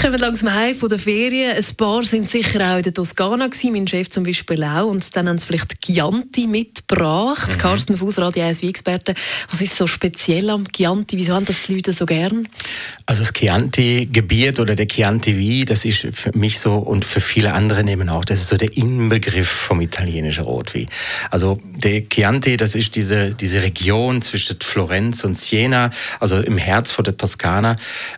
Kommen langsam heim von der Ferien. Ein paar sind sicher auch in der Toskana gewesen, mein Chef zum Beispiel auch. Und dann haben sie vielleicht Chianti mitgebracht. Mhm. Carsten Fuß, Radio 1 Experte. Was ist so speziell am Chianti? Wieso haben das die Leute so gern? Also das Chianti-Gebiet oder der Chianti wie, das ist für mich so und für viele andere eben auch, das ist so der Inbegriff vom italienischen Rotwein. Also der Chianti, das ist diese, diese Region zwischen Florenz und Siena, also im Herz von der Toskana.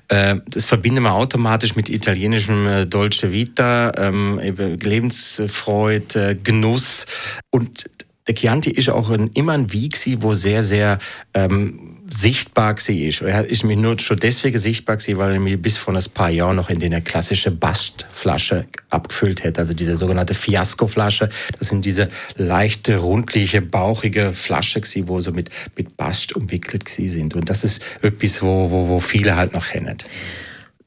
Äh, das verbinden wir automatisch automatisch mit italienischem äh, Dolce Vita, ähm, Lebensfreude, äh, Genuss. Und der Chianti ist auch ein, immer ein Weg, wo sehr, sehr ähm, sichtbar war. Er ist mir nur schon deswegen sichtbar gewesen, weil er mir bis vor ein paar Jahren noch in eine klassische Bastflasche abgefüllt hätte, also diese sogenannte Fiasco-Flasche. Das sind diese leichte, rundliche, bauchige Flasche gewesen, wo so mit, mit Bast umwickelt sind. Und das ist etwas, wo, wo, wo viele halt noch kennen.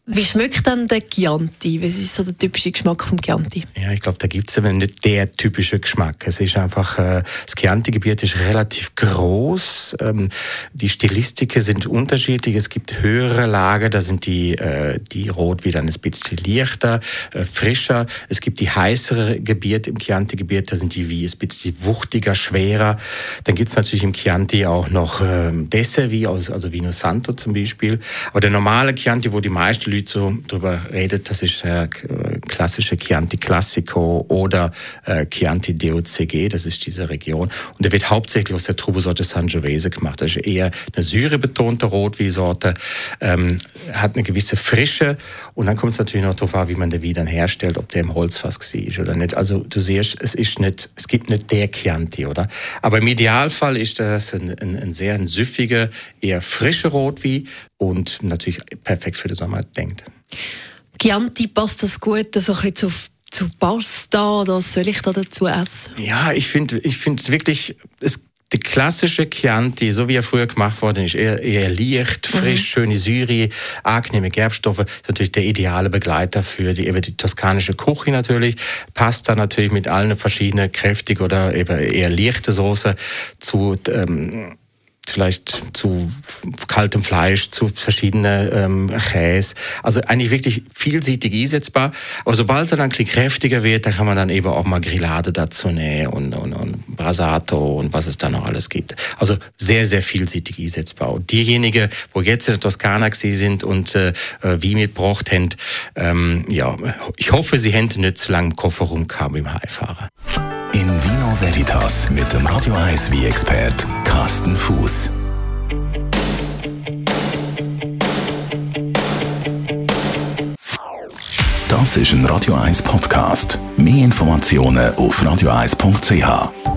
Wie schmeckt dann der Chianti? Was ist so der typische Geschmack vom Chianti? Ja, ich glaube, da gibt es eben nicht der typische Geschmack. Es ist einfach, äh, das Chianti-Gebiet ist relativ groß. Ähm, die Stilistiken sind unterschiedlich. Es gibt höhere Lager, da sind die, äh, die Rot wieder ein bisschen leichter, äh, frischer. Es gibt die heißere Gebiete im Chianti-Gebiet, da sind die wie ein bisschen wuchtiger, schwerer. Dann gibt es natürlich im Chianti auch noch ähm, Dessert, wie aus, also Vino Santo zum Beispiel. Aber der normale Chianti, wo die meisten Leute so drüber redet, das ist äh, klassische Chianti Classico oder äh, Chianti DOCG, das ist diese Region. Und der wird hauptsächlich aus der Trubesorte Sangiovese gemacht. Das ist eher eine syrebetonte Rotweinsorte, ähm, hat eine gewisse Frische und dann kommt es natürlich noch darauf an, wie man den Wein herstellt, ob der im Holzfass ist oder nicht. Also du siehst, es ist nicht, es gibt nicht der Chianti, oder? Aber im Idealfall ist das ein, ein, ein sehr ein süffiger, eher frischer Rotwein und natürlich perfekt für den Sommer denkt. Chianti passt das gut, so ein bisschen zu zu Pasta oder soll ich da dazu essen? Ja, ich finde ich finde es wirklich, es, der klassische Chianti, so wie er früher gemacht worden ist, eher, eher leicht, mhm. frisch, mhm. schöne Syri, angenehme Gerbstoffe, ist natürlich der ideale Begleiter für die, eben die toskanische Küche natürlich. Pasta natürlich mit allen verschiedenen kräftig oder eben eher leichte Soße zu ähm, vielleicht zu kaltem Fleisch, zu verschiedenen ähm, Käse. Also eigentlich wirklich vielseitig einsetzbar. Aber sobald er dann ein bisschen kräftiger wird, da kann man dann eben auch mal Grillade dazu nehmen und, und, und Brasato und was es da noch alles gibt. Also sehr, sehr vielseitig einsetzbar. Und diejenigen, wo jetzt in der Toskana sind und äh, wie mitgebracht haben, ähm, ja, ich hoffe, sie hätten nicht zu lange im Koffer rumgehabt im Heimfahren. In Vino Veritas mit dem Radio 1 wie expert Carsten Fuß. Das ist ein Radio 1 Podcast. Mehr Informationen auf radio1.ch.